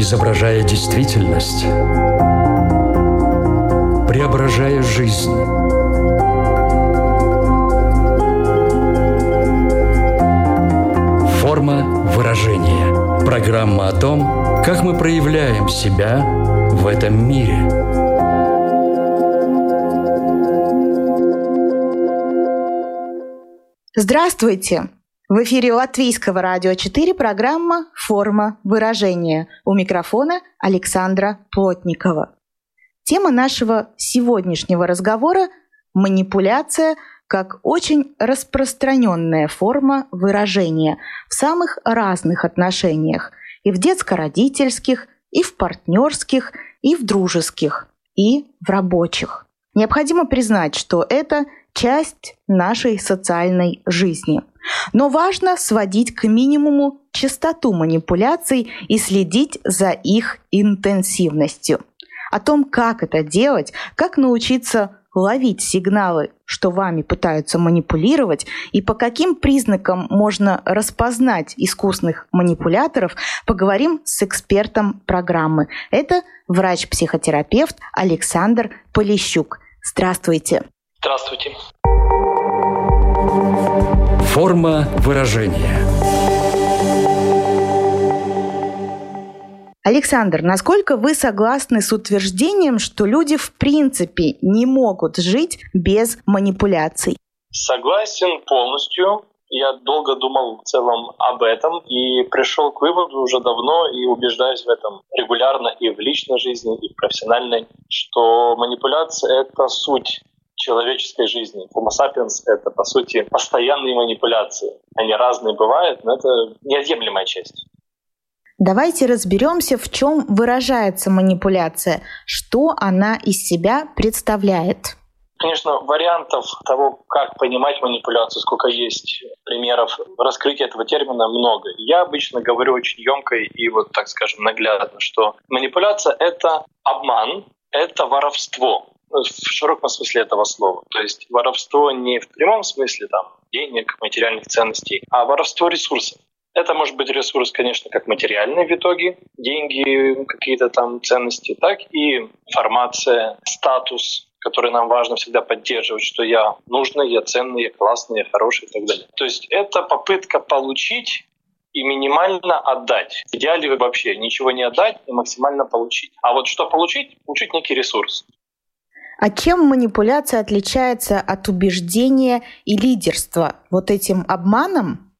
изображая действительность, преображая жизнь. Форма выражения. Программа о том, как мы проявляем себя в этом мире. Здравствуйте! В эфире Латвийского радио 4 программа «Форма выражения». У микрофона Александра Плотникова. Тема нашего сегодняшнего разговора – манипуляция как очень распространенная форма выражения в самых разных отношениях – и в детско-родительских, и в партнерских, и в дружеских, и в рабочих. Необходимо признать, что это часть нашей социальной жизни – но важно сводить к минимуму частоту манипуляций и следить за их интенсивностью. О том, как это делать, как научиться ловить сигналы, что вами пытаются манипулировать, и по каким признакам можно распознать искусных манипуляторов, поговорим с экспертом программы. Это врач-психотерапевт Александр Полищук. Здравствуйте. Здравствуйте. Форма выражения. Александр, насколько вы согласны с утверждением, что люди в принципе не могут жить без манипуляций? Согласен полностью. Я долго думал в целом об этом и пришел к выводу уже давно и убеждаюсь в этом регулярно и в личной жизни, и в профессиональной, что манипуляция — это суть человеческой жизни. Homo sapiens — это, по сути, постоянные манипуляции. Они разные бывают, но это неотъемлемая часть. Давайте разберемся, в чем выражается манипуляция, что она из себя представляет. Конечно, вариантов того, как понимать манипуляцию, сколько есть примеров раскрытия этого термина, много. Я обычно говорю очень емко и вот, так скажем, наглядно, что манипуляция — это обман, это воровство. Ну, в широком смысле этого слова. То есть воровство не в прямом смысле там, денег, материальных ценностей, а воровство ресурсов. Это может быть ресурс, конечно, как материальный в итоге, деньги, какие-то там ценности, так и информация, статус, который нам важно всегда поддерживать, что я нужный, я ценный, я классный, я хороший и так далее. То есть это попытка получить и минимально отдать. В идеале вообще ничего не отдать и максимально получить. А вот что получить? Получить некий ресурс. А чем манипуляция отличается от убеждения и лидерства? Вот этим обманом?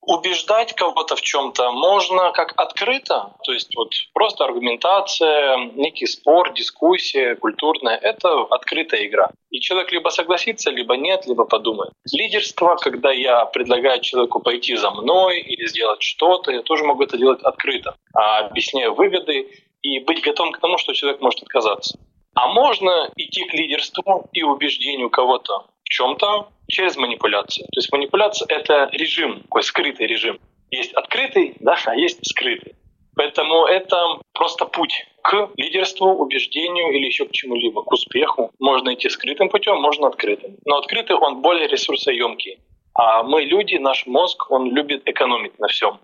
Убеждать кого-то в чем-то можно как открыто, то есть вот просто аргументация, некий спор, дискуссия культурная — это открытая игра. И человек либо согласится, либо нет, либо подумает. Лидерство, когда я предлагаю человеку пойти за мной или сделать что-то, я тоже могу это делать открыто, а объясняю выгоды и быть готовым к тому, что человек может отказаться. А можно идти к лидерству и убеждению кого-то в чем-то через манипуляцию. То есть манипуляция — это режим, такой скрытый режим. Есть открытый, да, а есть скрытый. Поэтому это просто путь к лидерству, убеждению или еще к чему-либо, к успеху. Можно идти скрытым путем, можно открытым. Но открытый он более ресурсоемкий. А мы люди, наш мозг, он любит экономить на всем.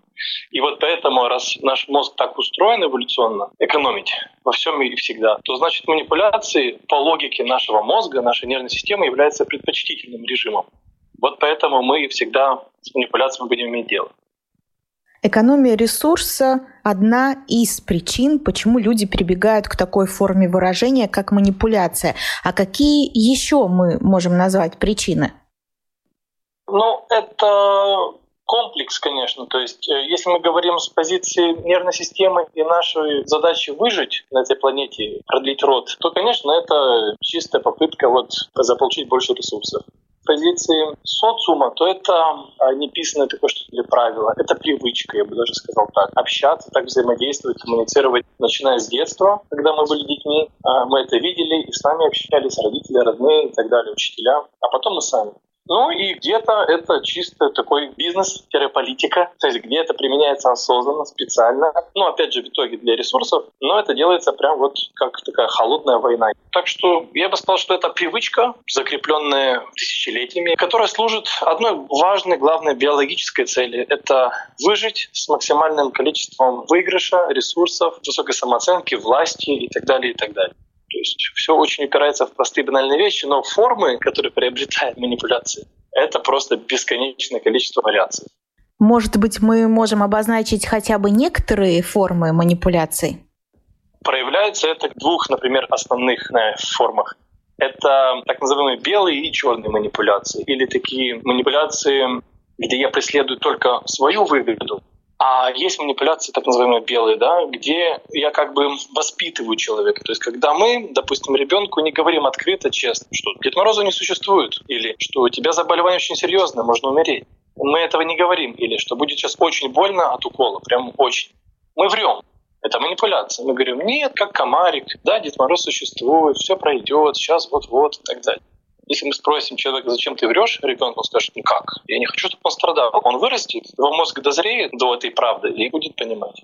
И вот поэтому, раз наш мозг так устроен эволюционно, экономить во всем и всегда, то значит манипуляции по логике нашего мозга, нашей нервной системы являются предпочтительным режимом. Вот поэтому мы всегда с манипуляциями будем иметь дело. Экономия ресурса – одна из причин, почему люди прибегают к такой форме выражения, как манипуляция. А какие еще мы можем назвать причины? Ну, это комплекс, конечно. То есть, э, если мы говорим с позиции нервной системы и нашей задачи выжить на этой планете, продлить род, то, конечно, это чистая попытка вот заполучить больше ресурсов. С позиции социума, то это а, неписанное такое что ли правило. Это привычка, я бы даже сказал так. Общаться, так взаимодействовать, коммуницировать, начиная с детства, когда мы были детьми. А, мы это видели, и с нами общались родители, родные и так далее, учителя. А потом мы сами. Ну и где-то это чисто такой бизнес-политика, то есть где это применяется осознанно, специально. Ну, опять же, в итоге для ресурсов, но это делается прям вот как такая холодная война. Так что я бы сказал, что это привычка, закрепленная тысячелетиями, которая служит одной важной, главной биологической цели. Это выжить с максимальным количеством выигрыша, ресурсов, высокой самооценки, власти и так далее, и так далее. То есть все очень упирается в простые банальные вещи, но формы, которые приобретают манипуляции, это просто бесконечное количество вариаций. Может быть, мы можем обозначить хотя бы некоторые формы манипуляций? Проявляется это в двух, например, основных э, формах. Это так называемые белые и черные манипуляции, или такие манипуляции, где я преследую только свою выгоду, а есть манипуляции, так называемые белые, да, где я как бы воспитываю человека. То есть когда мы, допустим, ребенку не говорим открыто, честно, что Дед Мороза не существует, или что у тебя заболевание очень серьезное, можно умереть. Мы этого не говорим, или что будет сейчас очень больно от укола, прям очень. Мы врем. Это манипуляция. Мы говорим, нет, как комарик, да, Дед Мороз существует, все пройдет, сейчас вот-вот и так далее. Если мы спросим человека, зачем ты врешь, ребенок он скажет, ну как? Я не хочу, чтобы он страдал. Он вырастет, его мозг дозреет до этой правды и будет понимать.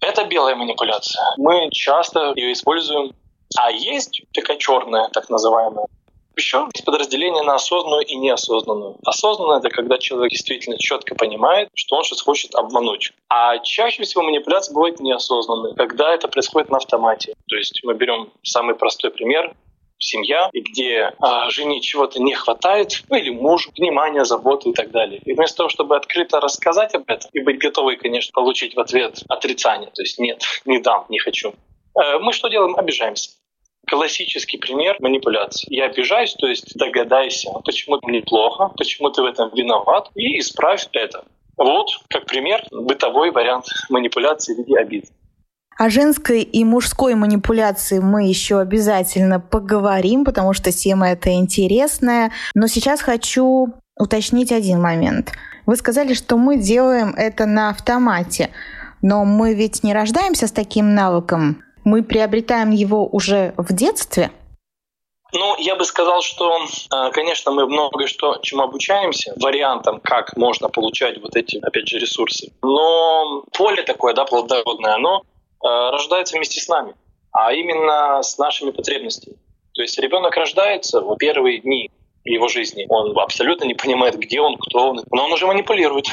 Это белая манипуляция. Мы часто ее используем. А есть такая черная, так называемая. Еще есть подразделение на осознанную и неосознанную. Осознанное — это когда человек действительно четко понимает, что он сейчас хочет обмануть. А чаще всего манипуляция бывает неосознанной, когда это происходит на автомате. То есть мы берем самый простой пример семья, и где а, жене чего-то не хватает, ну или мужу, внимания, заботы и так далее. И вместо того, чтобы открыто рассказать об этом и быть готовой, конечно, получить в ответ отрицание, то есть нет, не дам, не хочу, э, мы что делаем? Обижаемся. Классический пример манипуляции. Я обижаюсь, то есть догадайся, почему мне плохо, почему ты в этом виноват, и исправь это. Вот, как пример, бытовой вариант манипуляции в виде обид. О женской и мужской манипуляции мы еще обязательно поговорим, потому что тема эта интересная. Но сейчас хочу уточнить один момент. Вы сказали, что мы делаем это на автомате, но мы ведь не рождаемся с таким навыком. Мы приобретаем его уже в детстве. Ну, я бы сказал, что, э, конечно, мы много что чему обучаемся, вариантам, как можно получать вот эти, опять же, ресурсы. Но поле такое, да, плодородное, оно рождается вместе с нами, а именно с нашими потребностями. То есть ребенок рождается в первые дни его жизни. Он абсолютно не понимает, где он, кто он, но он уже манипулирует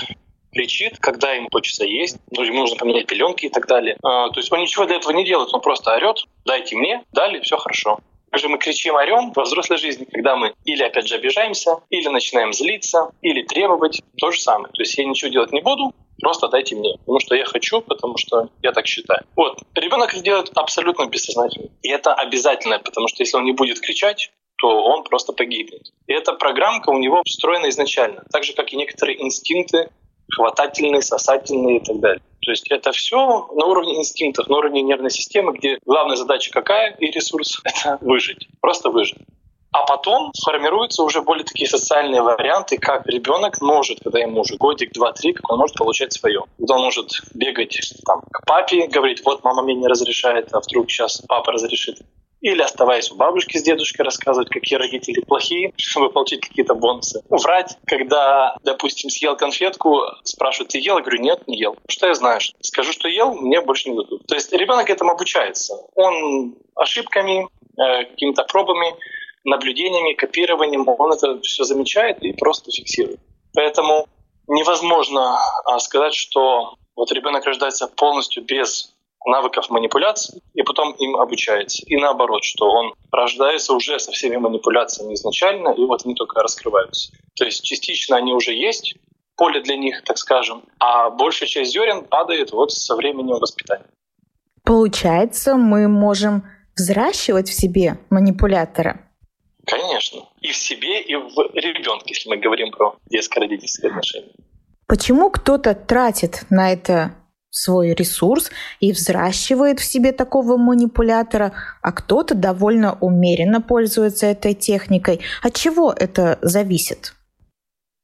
кричит, когда ему хочется есть, ну, ему нужно поменять пеленки и так далее. А, то есть он ничего для этого не делает, он просто орет, дайте мне, дали, все хорошо. Также мы кричим, орем во взрослой жизни, когда мы или опять же обижаемся, или начинаем злиться, или требовать, то же самое. То есть я ничего делать не буду, Просто дайте мне, потому что я хочу, потому что я так считаю. Вот. Ребенок это делает абсолютно бессознательно. И это обязательно, потому что если он не будет кричать, то он просто погибнет. И эта программка у него встроена изначально, так же, как и некоторые инстинкты, хватательные, сосательные и так далее. То есть это все на уровне инстинктов, на уровне нервной системы, где главная задача какая и ресурс — это выжить, просто выжить. А потом формируются уже более такие социальные варианты, как ребенок может, когда ему уже годик, два, три, как он может получать свое. Когда он может бегать там, к папе, говорить, вот мама мне не разрешает, а вдруг сейчас папа разрешит. Или оставаясь у бабушки с дедушкой, рассказывать, какие родители плохие, чтобы получить какие-то бонусы. Врать, когда, допустим, съел конфетку, спрашивают, ты ел? Я говорю, нет, не ел. Что я знаю? Скажу, что ел, мне больше не дадут. То есть ребенок этому обучается. Он ошибками, э, какими-то пробами наблюдениями, копированием, он это все замечает и просто фиксирует. Поэтому невозможно а, сказать, что вот ребенок рождается полностью без навыков манипуляции и потом им обучается. И наоборот, что он рождается уже со всеми манипуляциями изначально, и вот они только раскрываются. То есть частично они уже есть, поле для них, так скажем, а большая часть зерен падает вот со временем воспитания. Получается, мы можем взращивать в себе манипулятора. Конечно. И в себе, и в ребенке, если мы говорим про детско-родительские отношения. Почему кто-то тратит на это свой ресурс и взращивает в себе такого манипулятора, а кто-то довольно умеренно пользуется этой техникой. От чего это зависит?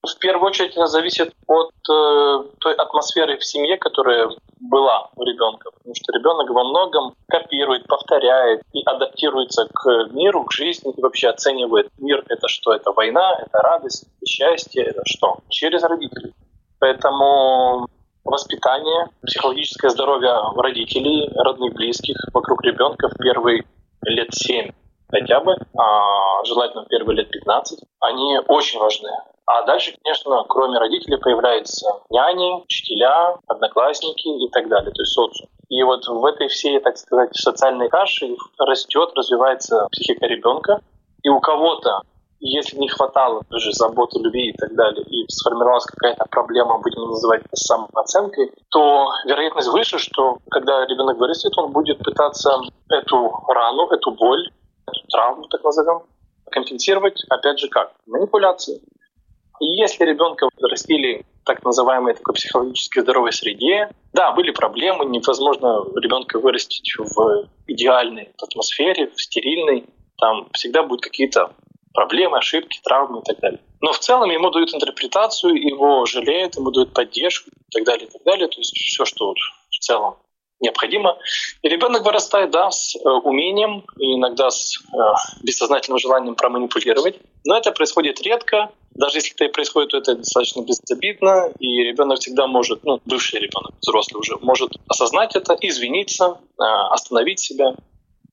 В первую очередь это зависит от э, той атмосферы в семье, которая была у ребенка. Потому что ребенок во многом копирует, повторяет и адаптируется к миру, к жизни и вообще оценивает мир это что? Это война, это радость, это счастье, это что? Через родителей. Поэтому воспитание, психологическое здоровье родителей, родных, близких вокруг ребенка в первые лет 7 хотя бы, а желательно первые лет 15, они очень важны. А дальше, конечно, кроме родителей появляются няни, учителя, одноклассники и так далее, то есть социум. И вот в этой всей, так сказать, социальной каше растет, развивается психика ребенка. И у кого-то, если не хватало тоже заботы, любви и так далее, и сформировалась какая-то проблема, будем называть это самооценкой, то вероятность выше, что когда ребенок вырастет, он будет пытаться эту рану, эту боль, эту травму, так назовем, компенсировать, опять же, как? Манипуляции. И если ребенка растили так называемой такой психологически здоровой среде, да, были проблемы, невозможно ребенка вырастить в идеальной атмосфере, в стерильной, там всегда будут какие-то проблемы, ошибки, травмы и так далее. Но в целом ему дают интерпретацию, его жалеют, ему дают поддержку и так далее, и так далее. То есть все, что в целом необходимо. И ребенок вырастает, да, с э, умением, иногда с э, бессознательным желанием проманипулировать. Но это происходит редко. Даже если это и происходит, то это достаточно безобидно, и ребенок всегда может, ну, бывший ребенок, взрослый уже, может осознать это, извиниться, э, остановить себя.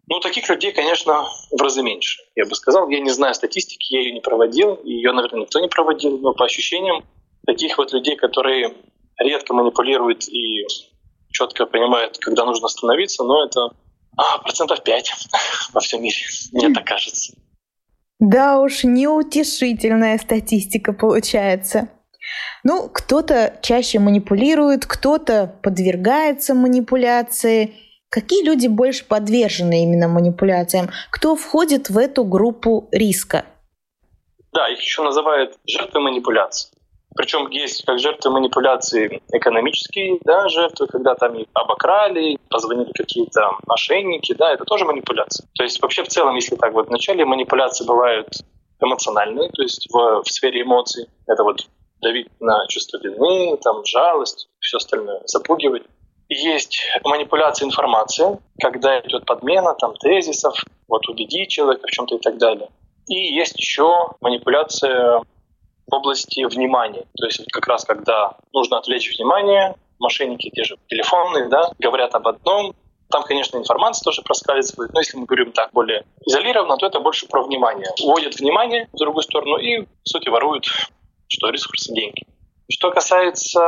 Ну, таких людей, конечно, в разы меньше, я бы сказал. Я не знаю статистики, я ее не проводил, и ее, наверное, никто не проводил, но по ощущениям таких вот людей, которые редко манипулируют и четко понимает, когда нужно остановиться, но это а, процентов 5 во всем мире, мне так кажется. Да уж, неутешительная статистика получается. Ну, кто-то чаще манипулирует, кто-то подвергается манипуляции. Какие люди больше подвержены именно манипуляциям? Кто входит в эту группу риска? Да, их еще называют жертвы манипуляций. Причем есть как жертвы манипуляции экономические, да, жертвы, когда там их обокрали, позвонили какие-то мошенники, да, это тоже манипуляция. То есть вообще в целом, если так вот вначале манипуляции бывают эмоциональные, то есть в, в сфере эмоций, это вот давить на чувство вины, там, жалость, все остальное, запугивать. Есть манипуляция информации, когда идет подмена там, тезисов, вот убедить человека в чем-то и так далее. И есть еще манипуляция в области внимания. То есть как раз когда нужно отвлечь внимание, мошенники те же телефонные, да, говорят об одном, там, конечно, информация тоже проскальзывает, но если мы говорим так более изолированно, то это больше про внимание. Уводят внимание в другую сторону и, в сути, воруют что ресурсы, деньги. Что касается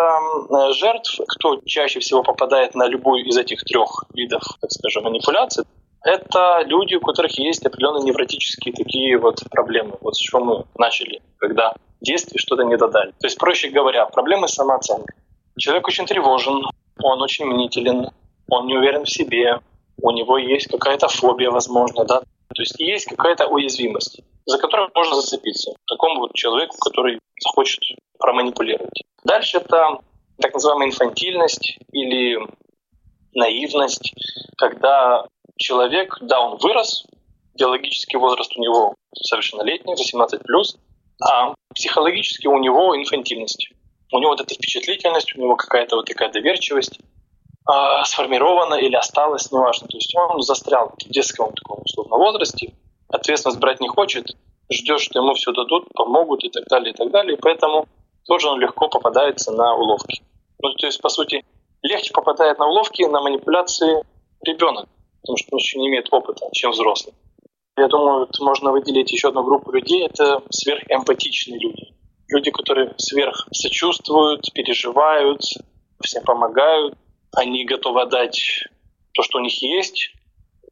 жертв, кто чаще всего попадает на любую из этих трех видов, так скажем, манипуляций, это люди, у которых есть определенные невротические такие вот проблемы. Вот с чего мы начали, когда в детстве что-то не додали. То есть, проще говоря, проблемы с самооценкой. Человек очень тревожен, он очень мнителен, он не уверен в себе, у него есть какая-то фобия, возможно, да. То есть есть какая-то уязвимость, за которую можно зацепиться такому вот человеку, который захочет проманипулировать. Дальше это так называемая инфантильность или наивность, когда человек, да, он вырос, биологический возраст у него совершеннолетний, 18+, а психологически у него инфантильность. У него вот эта впечатлительность, у него какая-то вот такая доверчивость э, сформирована или осталась, неважно. То есть он застрял в детском таком условном возрасте, ответственность брать не хочет, ждет, что ему все дадут, помогут и так далее, и так далее. Поэтому тоже он легко попадается на уловки. Ну, то есть, по сути, легче попадает на уловки, на манипуляции ребенок, потому что он еще не имеет опыта, чем взрослый. Я думаю, можно выделить еще одну группу людей. Это сверхэмпатичные люди. Люди, которые сверх сочувствуют, переживают, всем помогают. Они готовы отдать то, что у них есть,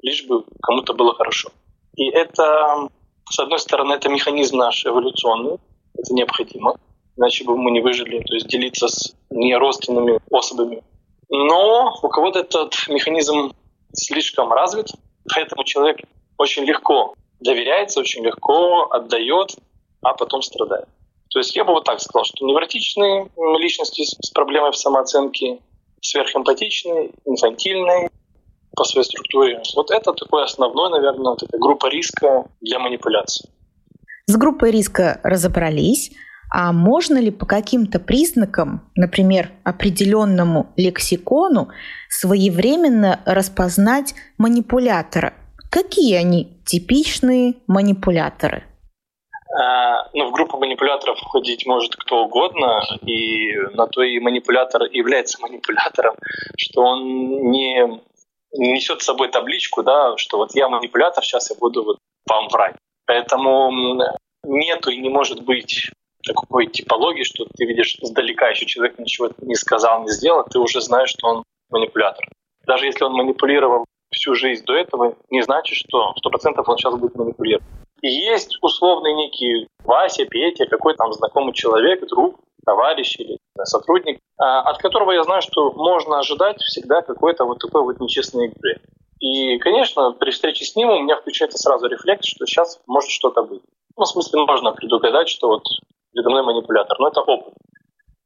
лишь бы кому-то было хорошо. И это, с одной стороны, это механизм наш эволюционный, это необходимо, иначе бы мы не выжили, то есть делиться с неродственными особами. Но у кого-то этот механизм слишком развит, поэтому человек очень легко доверяется, очень легко отдает, а потом страдает. То есть я бы вот так сказал, что невротичные личности с проблемой в самооценке, сверхэмпатичные, инфантильные по своей структуре. Вот это такой основной, наверное, такая группа риска для манипуляции. С группой риска разобрались. А можно ли по каким-то признакам, например, определенному лексикону, своевременно распознать манипулятора? Какие они типичные манипуляторы? А, ну, в группу манипуляторов входить может кто угодно, и на то и манипулятор является манипулятором, что он не несет с собой табличку, да, что вот я манипулятор, сейчас я буду вот вам врать. Поэтому нету и не может быть такой типологии, что ты видишь издалека, еще человек ничего не сказал, не сделал, ты уже знаешь, что он манипулятор. Даже если он манипулировал всю жизнь до этого, не значит, что сто процентов он сейчас будет манипулировать. И есть условный некий Вася, Петя, какой там знакомый человек, друг, товарищ или сотрудник, а, от которого я знаю, что можно ожидать всегда какой-то вот такой вот нечестной игры. И, конечно, при встрече с ним у меня включается сразу рефлекс, что сейчас может что-то быть. Ну, в смысле, можно предугадать, что вот передо манипулятор, но это опыт.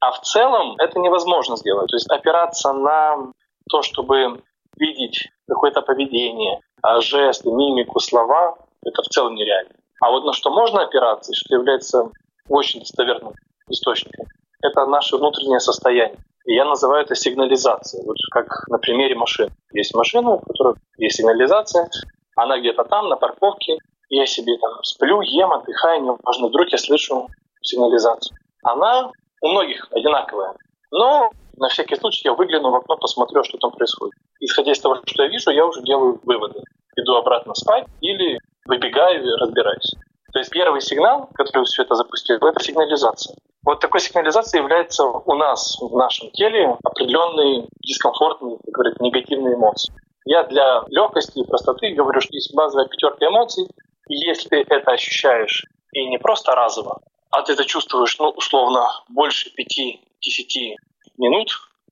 А в целом это невозможно сделать. То есть опираться на то, чтобы видеть какое-то поведение, а, жесты, мимику, слова, это в целом нереально. А вот на что можно опираться, что является очень достоверным источником, это наше внутреннее состояние. И я называю это сигнализацией. Вот как на примере машины. Есть машина, у которой есть сигнализация, она где-то там, на парковке, я себе там сплю, ем, отдыхаю, неважно, вдруг я слышу сигнализацию. Она у многих одинаковая. Но на всякий случай я выгляну в окно, посмотрю, что там происходит. Исходя из того, что я вижу, я уже делаю выводы. Иду обратно спать или выбегаю и разбираюсь. То есть первый сигнал, который все это запустил, это сигнализация. Вот такой сигнализацией является у нас в нашем теле определенные дискомфортные, как говорят, негативные эмоции. Я для легкости и простоты говорю, что есть базовая пятерка эмоций, и если ты это ощущаешь и не просто разово, а ты это чувствуешь, ну, условно, больше 5-10 минут,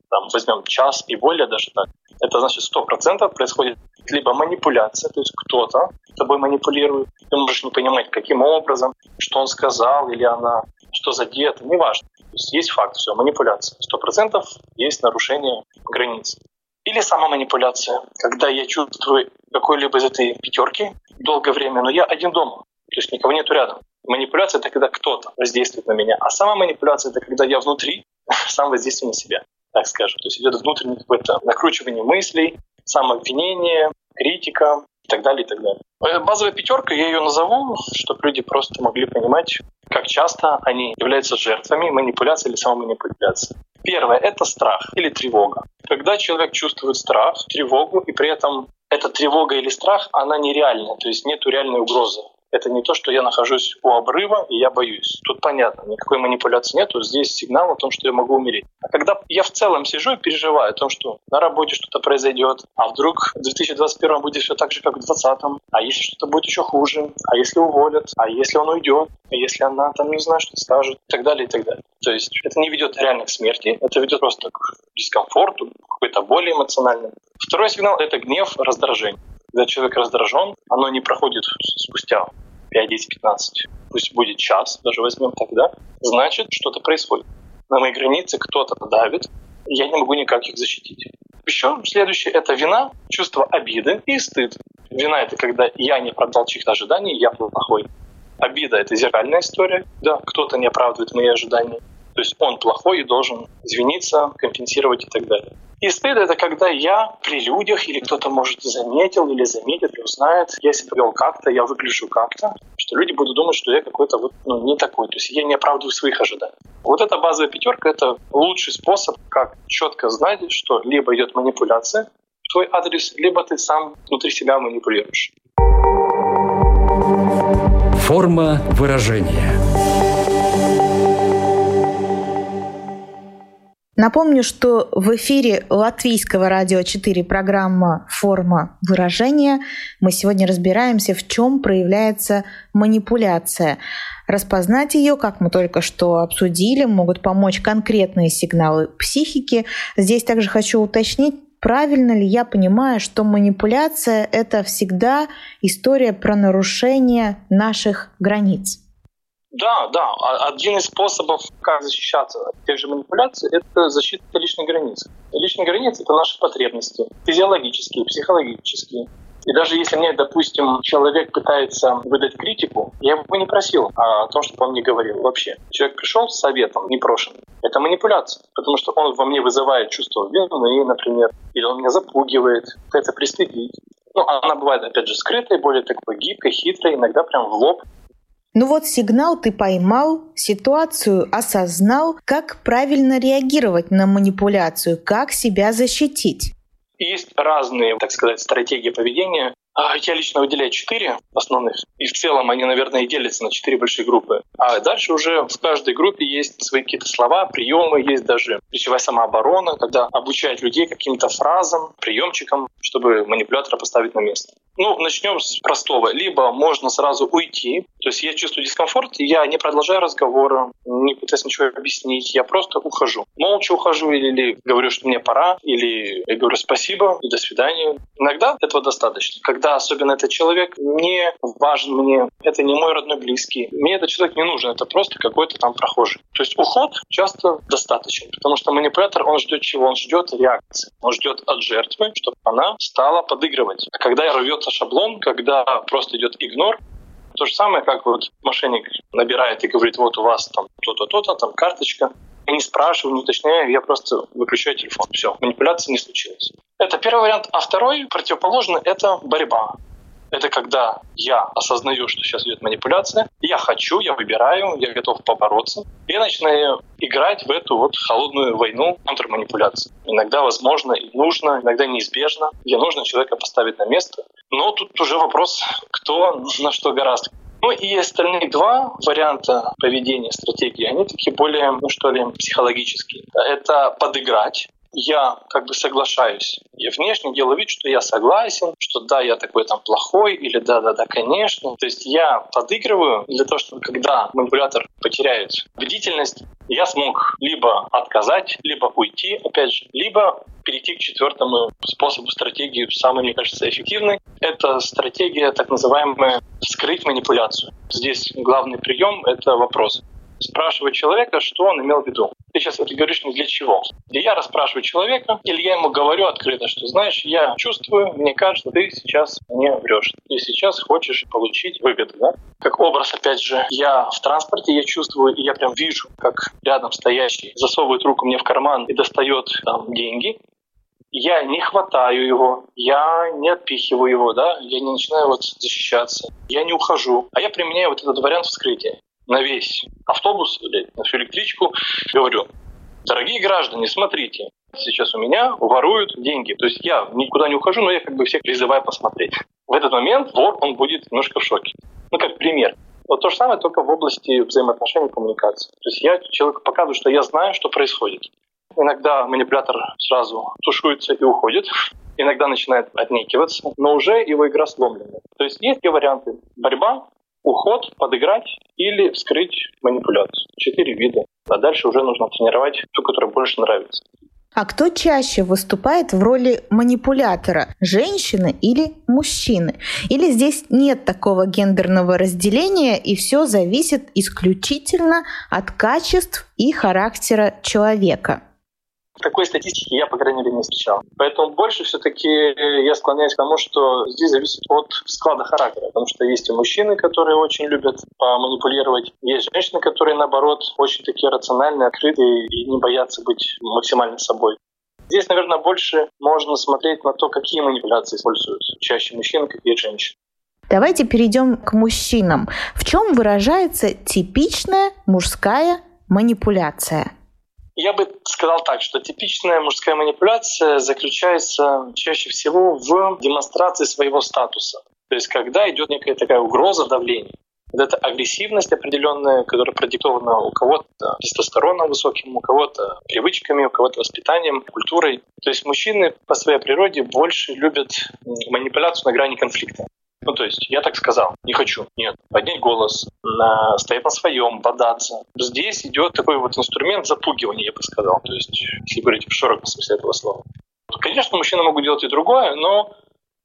там, возьмем час и более даже так, это значит 100% происходит либо манипуляция, то есть кто-то тобой манипулирует, ты можешь не понимать, каким образом, что он сказал или она, что за диета, неважно. То есть есть факт, все, манипуляция. Сто процентов есть нарушение границ. Или сама манипуляция, когда я чувствую какой-либо из этой пятерки долгое время, но я один дома, то есть никого нету рядом. Манипуляция — это когда кто-то воздействует на меня, а сама манипуляция — это когда я внутри сам воздействую на себя, так скажем. То есть идет внутреннее какое-то накручивание мыслей, самообвинение, критика и так далее, и так далее. Э, базовая пятерка, я ее назову, чтобы люди просто могли понимать, как часто они являются жертвами манипуляции или самоманипуляции. Первое – это страх или тревога. Когда человек чувствует страх, тревогу, и при этом эта тревога или страх, она нереальна, то есть нет реальной угрозы. Это не то, что я нахожусь у обрыва и я боюсь. Тут понятно, никакой манипуляции нету. Здесь сигнал о том, что я могу умереть. А когда я в целом сижу и переживаю о том, что на работе что-то произойдет, а вдруг в 2021 будет все так же, как в 2020, а если что-то будет еще хуже, а если уволят, а если он уйдет, а если она там не знаю, что скажет, и так далее, и так далее. То есть это не ведет реально к смерти, это ведет просто к дискомфорту, какой-то боли эмоциональной. Второй сигнал — это гнев, раздражение. Когда человек раздражен, оно не проходит спустя 5, 10, 15, пусть будет час, даже возьмем тогда, значит, что-то происходит. На моей границе кто-то давит, я не могу никак их защитить. Еще следующее — это вина, чувство обиды и стыд. Вина — это когда я не оправдал чьих-то ожиданий, я плохой. Обида — это зеркальная история. Да, кто-то не оправдывает мои ожидания. То есть он плохой и должен извиниться, компенсировать и так далее. И стыд — это когда я при людях или кто-то, может, заметил или заметит, или узнает, я себя вел как-то, я выгляжу как-то, что люди будут думать, что я какой-то вот, ну, не такой. То есть я не оправдываю своих ожиданий. Вот эта базовая пятерка — это лучший способ, как четко знать, что либо идет манипуляция в твой адрес, либо ты сам внутри себя манипулируешь. Форма выражения. Напомню, что в эфире Латвийского радио 4 программа «Форма выражения». Мы сегодня разбираемся, в чем проявляется манипуляция. Распознать ее, как мы только что обсудили, могут помочь конкретные сигналы психики. Здесь также хочу уточнить, правильно ли я понимаю, что манипуляция — это всегда история про нарушение наших границ? Да, да. А один из способов, как защищаться от тех же манипуляций, это защита личной границы. Личные границы — это наши потребности, физиологические, психологические. И даже если мне, допустим, человек пытается выдать критику, я его не просил о том, чтобы он мне говорил вообще. Человек пришел с советом, непрошенным. Это манипуляция, потому что он во мне вызывает чувство вины, например, или он меня запугивает, пытается пристыдить. Ну, она бывает, опять же, скрытой, более такой гибкой, хитрой, иногда прям в лоб. Ну вот сигнал ты поймал, ситуацию осознал, как правильно реагировать на манипуляцию, как себя защитить. Есть разные, так сказать, стратегии поведения. А, я лично выделяю четыре основных. И в целом они, наверное, и делятся на четыре большие группы. А дальше уже в каждой группе есть свои какие-то слова, приемы, есть даже речевая самооборона, когда обучают людей каким-то фразам, приемчикам, чтобы манипулятора поставить на место. Ну, начнем с простого. Либо можно сразу уйти, то есть я чувствую дискомфорт, я не продолжаю разговора, не пытаюсь ничего объяснить, я просто ухожу. Молча ухожу или, или говорю, что мне пора, или я говорю спасибо и до свидания. Иногда этого достаточно. Когда особенно этот человек не важен мне, это не мой родной близкий, мне этот человек не нужен, это просто какой-то там прохожий. То есть уход часто достаточен, потому что манипулятор, он ждет чего? Он ждет реакции. Он ждет от жертвы, чтобы она стала подыгрывать. А когда рвется шаблон, когда просто идет игнор, то же самое, как вот мошенник набирает и говорит, вот у вас там то-то, то-то, там карточка. Я не спрашиваю, не уточняю, я просто выключаю телефон. Все, манипуляция не случилась. Это первый вариант. А второй, противоположный, это борьба. Это когда я осознаю, что сейчас идет манипуляция, я хочу, я выбираю, я готов побороться, и я начинаю играть в эту вот холодную войну контрманипуляции. Иногда возможно и нужно, иногда неизбежно, где нужно человека поставить на место. Но тут уже вопрос, кто на что гораздо. Ну и остальные два варианта поведения, стратегии, они такие более, ну что ли, психологические. Это подыграть, я как бы соглашаюсь. Я внешне делаю вид, что я согласен, что да, я такой там плохой, или да-да-да, конечно. То есть я подыгрываю для того, чтобы когда манипулятор потеряет бдительность, я смог либо отказать, либо уйти, опять же, либо перейти к четвертому способу стратегии, самый, мне кажется, эффективный. Это стратегия так называемая «скрыть манипуляцию». Здесь главный прием — это вопрос спрашивать человека, что он имел в виду. Ты сейчас это говоришь не для чего. И я расспрашиваю человека, или я ему говорю открыто, что, знаешь, я чувствую, мне кажется, ты сейчас не врешь. Ты сейчас хочешь получить выгоду. Да? Как образ, опять же, я в транспорте, я чувствую, и я прям вижу, как рядом стоящий засовывает руку мне в карман и достает там деньги, я не хватаю его, я не отпихиваю его, да, я не начинаю вот защищаться, я не ухожу, а я применяю вот этот вариант вскрытия на весь автобус или на всю электричку, говорю, дорогие граждане, смотрите, сейчас у меня воруют деньги. То есть я никуда не ухожу, но я как бы всех призываю посмотреть. В этот момент вор, он будет немножко в шоке. Ну, как пример. Вот то же самое, только в области взаимоотношений и коммуникации. То есть я человеку показываю, что я знаю, что происходит. Иногда манипулятор сразу тушуется и уходит. Иногда начинает отнекиваться, но уже его игра сломлена. То есть есть две варианты. Борьба уход, подыграть или вскрыть манипуляцию. Четыре вида. А дальше уже нужно тренировать ту, которая больше нравится. А кто чаще выступает в роли манипулятора? Женщины или мужчины? Или здесь нет такого гендерного разделения и все зависит исключительно от качеств и характера человека? Такой статистики я, по крайней мере, не встречал. Поэтому больше все-таки я склоняюсь к тому, что здесь зависит от склада характера. Потому что есть и мужчины, которые очень любят манипулировать. Есть женщины, которые, наоборот, очень такие рациональные, открытые и не боятся быть максимально собой. Здесь, наверное, больше можно смотреть на то, какие манипуляции используют чаще мужчин, какие женщины. Давайте перейдем к мужчинам. В чем выражается типичная мужская манипуляция? Я бы сказал так, что типичная мужская манипуляция заключается чаще всего в демонстрации своего статуса. То есть когда идет некая такая угроза давления. Вот эта агрессивность определенная, которая продиктована у кого-то тестостероном высоким, у кого-то привычками, у кого-то воспитанием, культурой. То есть мужчины по своей природе больше любят манипуляцию на грани конфликта. Ну, то есть, я так сказал, не хочу. Нет, поднять голос, на, стоять на своем, бодаться. Здесь идет такой вот инструмент запугивания, я бы сказал. То есть, если говорить в широком смысле этого слова. Конечно, мужчины могут делать и другое, но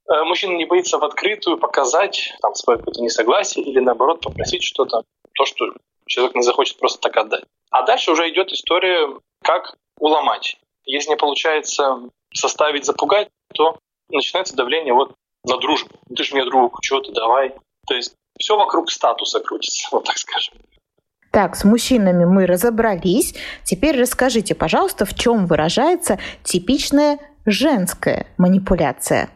э, мужчина не боится в открытую показать там, свое какое-то несогласие или наоборот попросить что-то, то, что человек не захочет просто так отдать. А дальше уже идет история, как уломать. Если не получается составить, запугать, то начинается давление вот на дружбу. Ты же мне друг, что ты, давай. То есть все вокруг статуса крутится, вот так скажем. Так, с мужчинами мы разобрались. Теперь расскажите, пожалуйста, в чем выражается типичная женская манипуляция?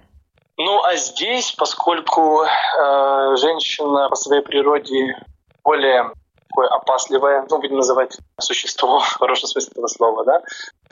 Ну, а здесь, поскольку э, женщина по своей природе более такое опасливое, ну, будем называть существо в хорошем смысле этого слова, да,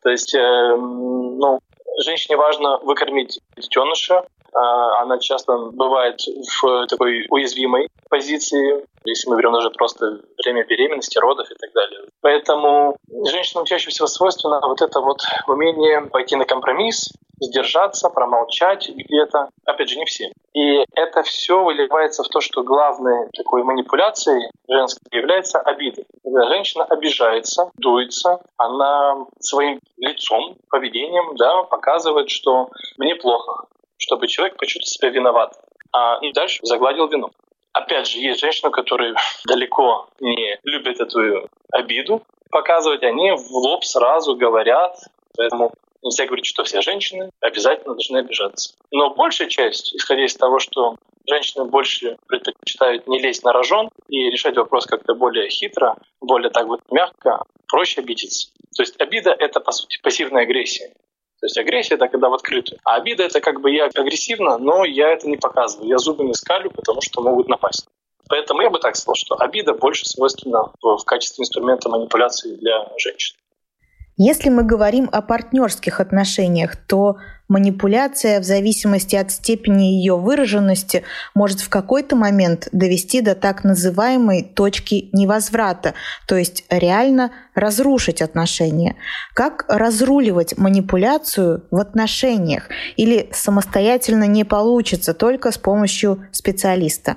то есть, э, ну, женщине важно выкормить детеныша, она часто бывает в такой уязвимой позиции, если мы берем даже просто время беременности, родов и так далее. Поэтому женщинам чаще всего свойственно вот это вот умение пойти на компромисс, сдержаться, промолчать где-то. Опять же, не все. И это все выливается в то, что главной такой манипуляцией женской является обида. Когда женщина обижается, дуется, она своим лицом, поведением да, показывает, что мне плохо, чтобы человек почувствовал себя виноват. А и дальше загладил вину. Опять же, есть женщины, которые далеко не любят эту обиду показывать, они в лоб сразу говорят, поэтому Нельзя говорить, что все женщины обязательно должны обижаться. Но большая часть, исходя из того, что женщины больше предпочитают не лезть на рожон и решать вопрос как-то более хитро, более так вот мягко, проще обидеться. То есть обида — это, по сути, пассивная агрессия. То есть агрессия — это когда в открытую. А обида — это как бы я агрессивно, но я это не показываю. Я зубы не скалю, потому что могут напасть. Поэтому я бы так сказал, что обида больше свойственна в качестве инструмента манипуляции для женщин. Если мы говорим о партнерских отношениях, то манипуляция в зависимости от степени ее выраженности может в какой-то момент довести до так называемой точки невозврата, то есть реально разрушить отношения. Как разруливать манипуляцию в отношениях или самостоятельно не получится только с помощью специалиста?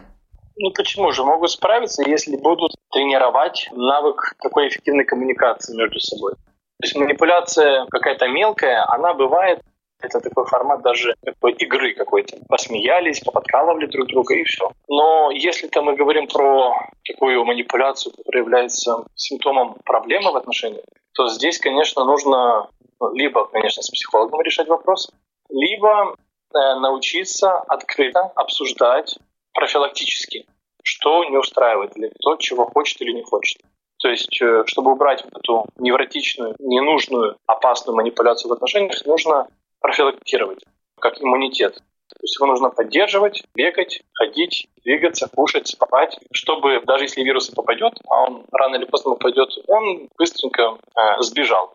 Ну почему же? Могут справиться, если будут тренировать навык такой эффективной коммуникации между собой. То есть манипуляция какая-то мелкая, она бывает это такой формат даже такой игры какой-то. Посмеялись, поподкалывали друг друга и все. Но если-то мы говорим про такую манипуляцию, которая является симптомом проблемы в отношениях, то здесь, конечно, нужно ну, либо, конечно, с психологом решать вопрос, либо э, научиться открыто обсуждать профилактически, что не устраивает, или кто чего хочет или не хочет. То есть, э, чтобы убрать эту невротичную, ненужную, опасную манипуляцию в отношениях, нужно профилактировать, как иммунитет. То есть его нужно поддерживать, бегать, ходить, двигаться, кушать, спать, чтобы даже если вирус и попадет, а он рано или поздно попадет, он быстренько э, сбежал.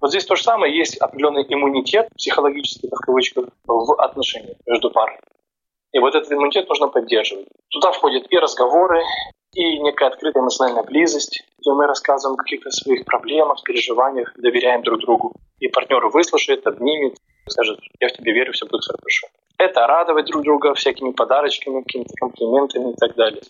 Вот здесь то же самое, есть определенный иммунитет, психологический, в кавычках, в отношениях между парой. И вот этот иммунитет нужно поддерживать. Туда входят и разговоры, и некая открытая эмоциональная близость, где мы рассказываем о каких-то своих проблемах, переживаниях, доверяем друг другу. И партнер выслушает, обнимет, скажет, я в тебе верю, все будет хорошо. Это радовать друг друга всякими подарочками, какими-то комплиментами и так далее.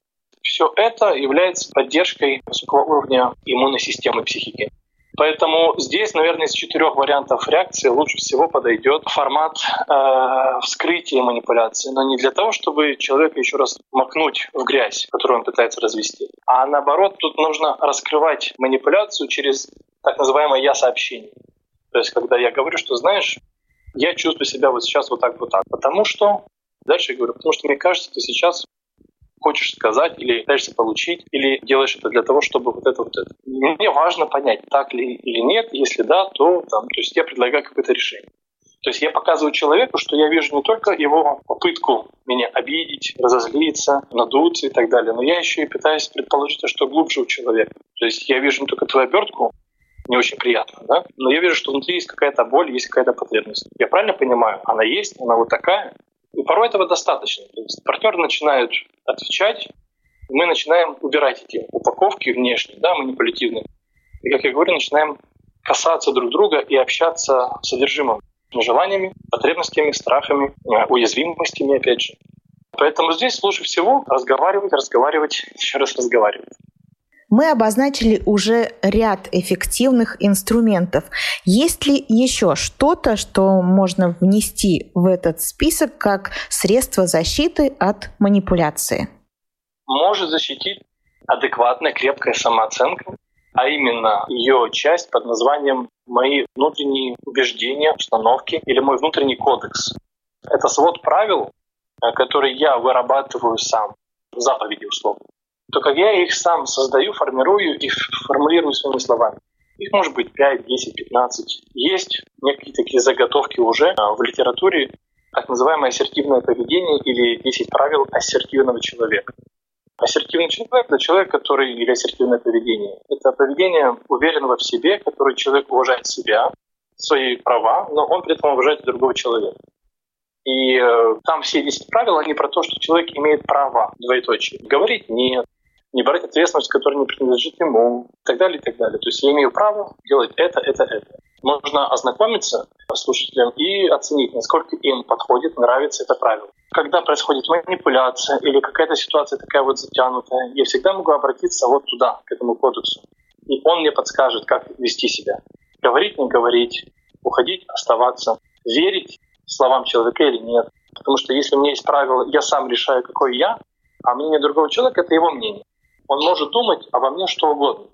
Все это является поддержкой высокого уровня иммунной системы психики. Поэтому здесь, наверное, из четырех вариантов реакции лучше всего подойдет формат э, вскрытия манипуляции, но не для того, чтобы человека еще раз макнуть в грязь, которую он пытается развести, а наоборот, тут нужно раскрывать манипуляцию через так называемое «я-сообщение». То есть, когда я говорю, что, знаешь, я чувствую себя вот сейчас вот так, вот так, потому что Дальше я говорю, потому что мне кажется, ты сейчас хочешь сказать или пытаешься получить, или делаешь это для того, чтобы вот это вот это. Мне важно понять, так ли или нет. Если да, то там, то есть я предлагаю какое-то решение. То есть я показываю человеку, что я вижу не только его попытку меня обидеть, разозлиться, надуться и так далее, но я еще и пытаюсь предположить, что глубже у человека. То есть я вижу не только твою обертку, не очень приятно, да? но я вижу, что внутри есть какая-то боль, есть какая-то потребность. Я правильно понимаю? Она есть, она вот такая, порой этого достаточно. То есть партнеры начинают отвечать, мы начинаем убирать эти упаковки внешние, да, манипулятивные. И, как я говорю, начинаем касаться друг друга и общаться содержимым, желаниями, потребностями, страхами, э, уязвимостями, опять же. Поэтому здесь лучше всего разговаривать, разговаривать, еще раз разговаривать. Мы обозначили уже ряд эффективных инструментов. Есть ли еще что-то, что можно внести в этот список как средство защиты от манипуляции? Может защитить адекватная, крепкая самооценка, а именно ее часть под названием «Мои внутренние убеждения, установки» или «Мой внутренний кодекс». Это свод правил, э, которые я вырабатываю сам, заповеди условно, то как я их сам создаю, формирую и формулирую своими словами. Их может быть 5, 10, 15. Есть некие такие заготовки уже а, в литературе, так называемое ассертивное поведение или 10 правил ассертивного человека. Ассертивный человек — это человек, который, или ассертивное поведение, это поведение уверенного в себе, который человек уважает себя, свои права, но он при этом уважает другого человека. И э, там все 10 правил, они про то, что человек имеет право, двоеточие, говорить «нет», не брать ответственность, которая не принадлежит ему, и так далее, и так далее. То есть я имею право делать это, это, это. Можно ознакомиться с слушателям и оценить, насколько им подходит, нравится это правило. Когда происходит манипуляция или какая-то ситуация такая вот затянутая, я всегда могу обратиться вот туда, к этому кодексу. И он мне подскажет, как вести себя. Говорить, не говорить, уходить, оставаться, верить словам человека или нет. Потому что если у меня есть правило, я сам решаю, какой я, а мнение другого человека — это его мнение он может думать обо мне что угодно.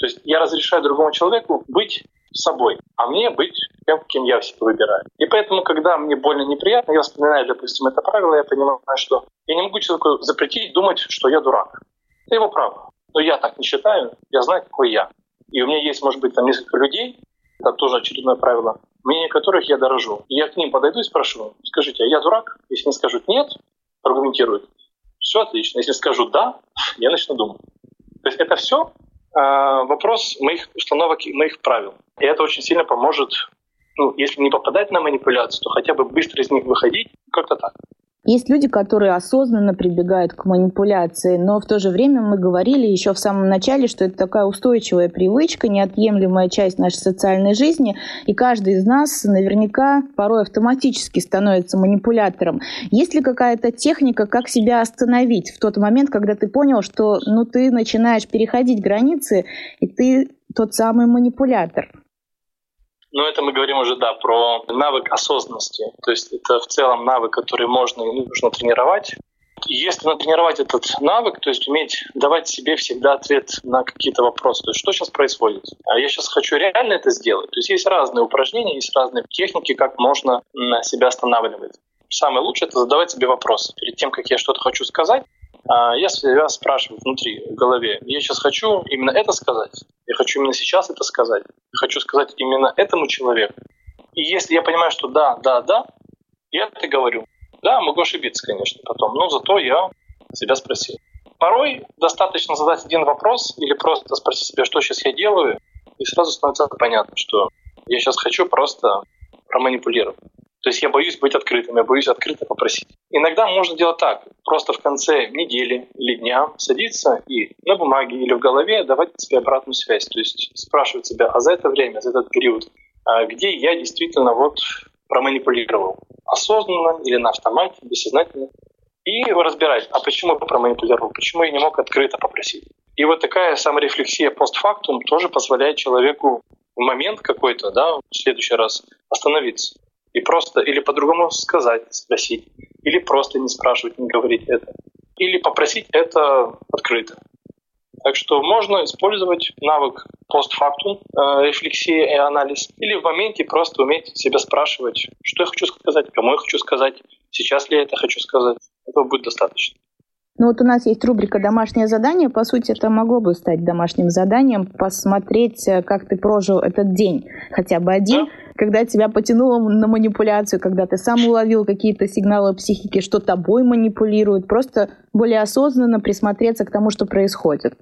То есть я разрешаю другому человеку быть собой, а мне быть тем, кем я себя выбираю. И поэтому, когда мне больно неприятно, я вспоминаю, допустим, это правило, я понимаю, что я не могу человеку запретить думать, что я дурак. Это его право. Но я так не считаю, я знаю, какой я. И у меня есть, может быть, там несколько людей, это тоже очередное правило, мнение которых я дорожу. И я к ним подойду и спрошу, скажите, а я дурак? Если они скажут нет, аргументируют, все отлично. Если скажу «да», я начну думать. То есть это все э, вопрос моих установок и моих правил. И это очень сильно поможет, ну, если не попадать на манипуляцию, то хотя бы быстро из них выходить, как-то так. Есть люди, которые осознанно прибегают к манипуляции, но в то же время мы говорили еще в самом начале, что это такая устойчивая привычка, неотъемлемая часть нашей социальной жизни, и каждый из нас наверняка порой автоматически становится манипулятором. Есть ли какая-то техника, как себя остановить в тот момент, когда ты понял, что ну, ты начинаешь переходить границы, и ты тот самый манипулятор? Но это мы говорим уже, да, про навык осознанности. То есть это в целом навык, который можно и нужно тренировать. И если натренировать этот навык, то есть уметь давать себе всегда ответ на какие-то вопросы, то есть что сейчас происходит, а я сейчас хочу реально это сделать. То есть есть разные упражнения, есть разные техники, как можно себя останавливать. Самое лучшее — это задавать себе вопросы. Перед тем, как я что-то хочу сказать, а, я спрашиваю внутри, в голове, я сейчас хочу именно это сказать, я хочу именно сейчас это сказать, я хочу сказать именно этому человеку. И если я понимаю, что да, да, да, я это говорю. Да, могу ошибиться, конечно, потом, но зато я себя спросил. Порой достаточно задать один вопрос или просто спросить себя, что сейчас я делаю, и сразу становится понятно, что я сейчас хочу просто проманипулировать. То есть я боюсь быть открытым, я боюсь открыто попросить. Иногда можно делать так, просто в конце недели или дня садиться и на бумаге или в голове давать себе обратную связь. То есть спрашивать себя, а за это время, за этот период, а где я действительно вот проманипулировал? Осознанно или на автомате, бессознательно? И разбирать, а почему я проманипулировал, почему я не мог открыто попросить. И вот такая саморефлексия постфактум тоже позволяет человеку в момент какой-то, да, в следующий раз остановиться и просто или по-другому сказать, спросить, или просто не спрашивать, не говорить это, или попросить это открыто. Так что можно использовать навык постфактум, э, рефлексия и анализ, или в моменте просто уметь себя спрашивать, что я хочу сказать, кому я хочу сказать, сейчас ли я это хочу сказать. Этого будет достаточно. Ну вот у нас есть рубрика «Домашнее задание». По сути, это могло бы стать домашним заданием, посмотреть, э, как ты прожил этот день, хотя бы один, да? когда тебя потянуло на манипуляцию, когда ты сам уловил какие-то сигналы психики, что тобой манипулируют, просто более осознанно присмотреться к тому, что происходит.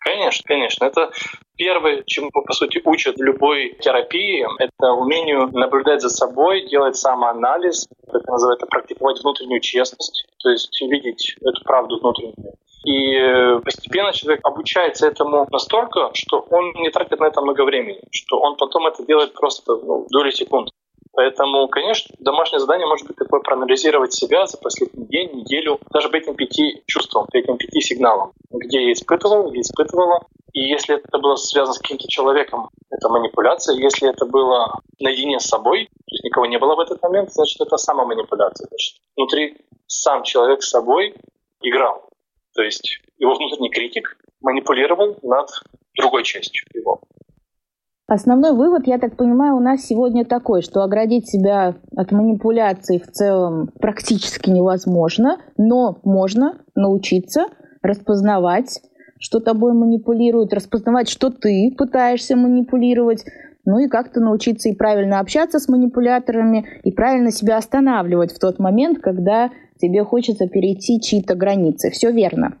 Конечно, конечно. Это первое, чему, по сути, учат в любой терапии, это умению наблюдать за собой, делать самоанализ, это называется практиковать внутреннюю честность, то есть видеть эту правду внутреннюю. И э, постепенно человек обучается этому настолько, что он не тратит на это много времени, что он потом это делает просто ну, доли секунд. Поэтому, конечно, домашнее задание может быть такое проанализировать себя за последний день, неделю, даже по этим пяти чувствам, по этим пяти сигналам, где я испытывал, где испытывала. И если это было связано с каким-то человеком, это манипуляция. Если это было наедине с собой, то есть никого не было в этот момент, значит, это самоманипуляция. Значит, внутри сам человек с собой играл. То есть его внутренний критик манипулировал над другой частью его. Основной вывод, я так понимаю, у нас сегодня такой, что оградить себя от манипуляций в целом практически невозможно, но можно научиться распознавать, что тобой манипулируют, распознавать, что ты пытаешься манипулировать, ну и как-то научиться и правильно общаться с манипуляторами, и правильно себя останавливать в тот момент, когда тебе хочется перейти чьи-то границы. Все верно.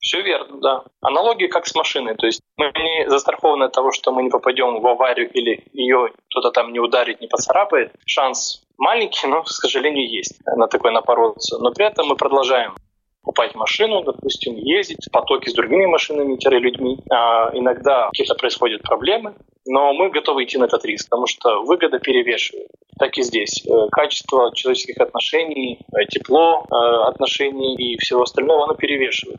Все верно, да. Аналогия как с машиной. То есть мы не застрахованы от того, что мы не попадем в аварию или ее кто-то там не ударит, не поцарапает. Шанс маленький, но, к сожалению, есть на такой напороться. Но при этом мы продолжаем покупать машину, допустим, ездить в потоке с другими машинами-людьми. А иногда какие-то происходят проблемы, но мы готовы идти на этот риск, потому что выгода перевешивает. Так и здесь. Э, качество человеческих отношений, э, тепло э, отношений и всего остального, оно перевешивает.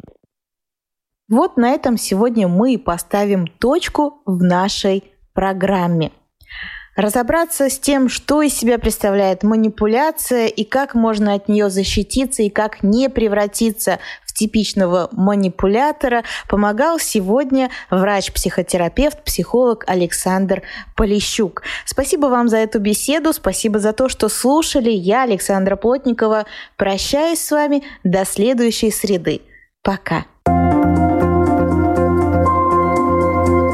Вот на этом сегодня мы и поставим точку в нашей программе. Разобраться с тем, что из себя представляет манипуляция и как можно от нее защититься и как не превратиться в типичного манипулятора, помогал сегодня врач-психотерапевт, психолог Александр Полищук. Спасибо вам за эту беседу, спасибо за то, что слушали. Я, Александра Плотникова, прощаюсь с вами до следующей среды. Пока.